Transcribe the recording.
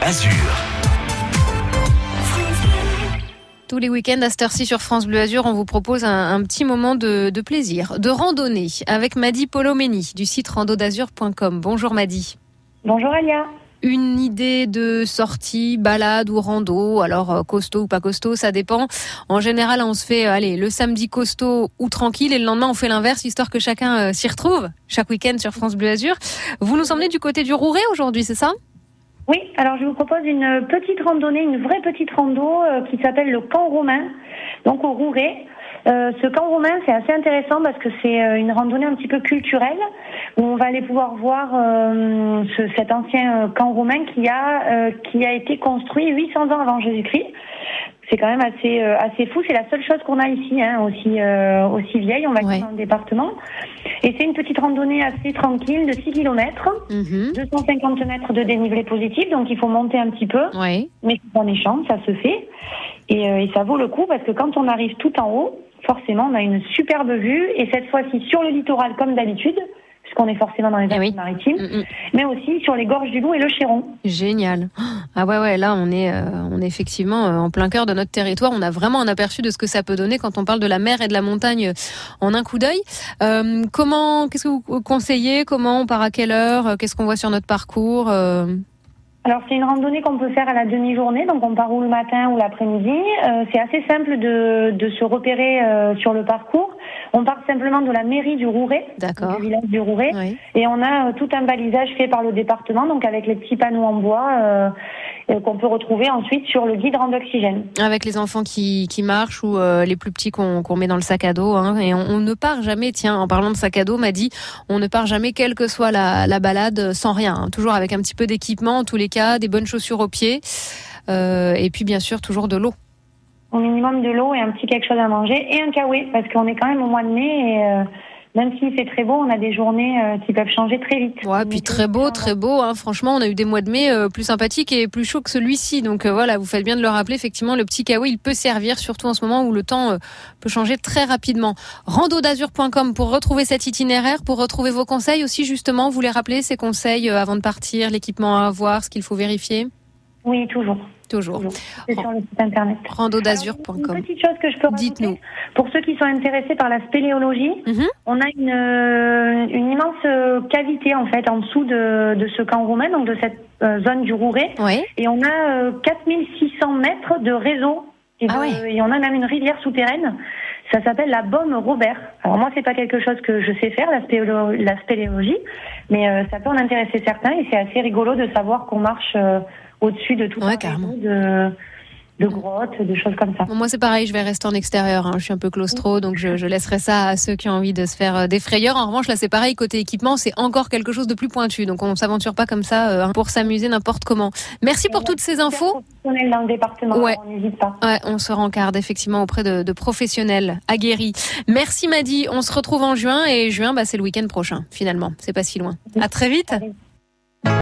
Azur. Tous les week-ends à cette heure-ci sur France Bleu Azur, on vous propose un, un petit moment de, de plaisir, de randonnée avec Madi Polomeni du site randodazur.com. Bonjour Madi. Bonjour Alia. Une idée de sortie, balade ou rando, alors euh, costaud ou pas costaud, ça dépend. En général, on se fait, euh, allez, le samedi costaud ou tranquille et le lendemain on fait l'inverse, histoire que chacun euh, s'y retrouve chaque week-end sur France Bleu Azur. Vous nous emmenez du côté du Rouret aujourd'hui, c'est ça? Oui, alors je vous propose une petite randonnée, une vraie petite rando euh, qui s'appelle le camp romain, donc au Rouret. Euh, ce camp romain, c'est assez intéressant parce que c'est euh, une randonnée un petit peu culturelle où on va aller pouvoir voir euh, ce, cet ancien camp romain qui a qui a été construit 800 ans avant Jésus-Christ. C'est quand même assez euh, assez fou. C'est la seule chose qu'on a ici, hein, aussi euh, aussi vieille. On va Ouais. dire dans le département. Et c'est une petite randonnée assez tranquille de 6 kilomètres. Mhm. 250 mètres de dénivelé positif, donc il faut monter un petit peu, Oui. mais c'est en échange, ça se fait. Et, euh, et ça vaut le coup parce que quand on arrive tout en haut, forcément, on a une superbe vue, et cette fois-ci sur le littoral comme d'habitude, puisqu'on est forcément dans les Eh oui. Alpes-Maritimes, Mm, mm. mais aussi sur les gorges du Loup et le Chéron. Génial. Ah ouais ouais là on est euh, on est effectivement euh, en plein cœur de notre territoire. On a vraiment un aperçu de ce que ça peut donner quand on parle de la mer et de la montagne en un coup d'œil. Euh, comment qu'est-ce que vous conseillez? Comment on part à quelle heure? Qu'est-ce qu'on voit sur notre parcours Euh, Alors c'est une randonnée qu'on peut faire à la demi-journée, donc on part ou le matin ou l'après-midi. Euh, c'est assez simple de, de se repérer euh, sur le parcours. On part simplement de la mairie du Rouret, du village du Rouret. Oui. Et on a euh, tout un balisage fait par le département, donc avec les petits panneaux en bois euh, euh, qu'on peut retrouver ensuite sur le guide d'oxygène. Avec les enfants qui, qui marchent ou euh, les plus petits qu'on qu'on met dans le sac à dos. Hein, et on, on ne part jamais, tiens, en parlant de sac à dos, m'a dit, on ne part jamais, quelle que soit la, la balade, sans rien. hein. toujours avec un petit peu d'équipement, en tous les cas, des bonnes chaussures aux pieds. Euh, et puis bien sûr, toujours de l'eau. Au minimum de l'eau et un petit quelque chose à manger et un kawaii, parce qu'on est quand même au mois de mai et euh, même s'il fait très beau, on a des journées euh, qui peuvent changer très vite. Ouais, On puis très beau, très beau. Hein. Franchement, on a eu des mois de mai euh, plus sympathiques et plus chauds que celui-ci. Donc euh, voilà, vous faites bien de le rappeler. Effectivement, le petit kawaii, il peut servir, surtout en ce moment où le temps euh, peut changer très rapidement. Randodazur.com pour retrouver cet itinéraire, pour retrouver vos conseils aussi, justement. Vous les rappelez, ces conseils euh, avant de partir, l'équipement à avoir, ce qu'il faut vérifier? Oui, toujours. Toujours. toujours. C'est sur le site internet. Randodazur.com. Une petite chose que je peux Dites-nous. pour ceux qui sont intéressés par la spéléologie, Mhm. on a une, euh, une immense euh, cavité en fait en dessous de, de ce camp romain, donc de cette euh, zone du Rouret, Oui. et on a euh, 4600 mètres de réseau et, de- Ah ouais. et on a même une rivière souterraine. Ça s'appelle la Baume Robert. Alors moi, c'est pas quelque chose que je sais faire, la, spéléo- la spéléologie, mais euh, ça peut en intéresser certains et c'est assez rigolo de savoir qu'on marche euh, au-dessus de tout Ouais, un de, de grottes, de choses comme ça. Bon, moi, c'est pareil, je vais rester en extérieur. hein. Je suis un peu claustro, donc je, je laisserai ça à ceux qui ont envie de se faire euh, des frayeurs. En revanche, là, c'est pareil, côté équipement, c'est encore quelque chose de plus pointu. Donc, on s'aventure pas comme ça euh, pour s'amuser n'importe comment. Merci pour toutes ces infos. Professionnel dans le département, Ouais. on n'hésite pas. Ouais, on se rencarde effectivement auprès de, de professionnels aguerris. Merci Madi, on se retrouve en juin et juin, bah, c'est le week-end prochain, finalement. C'est pas si loin. À très vite. Allez,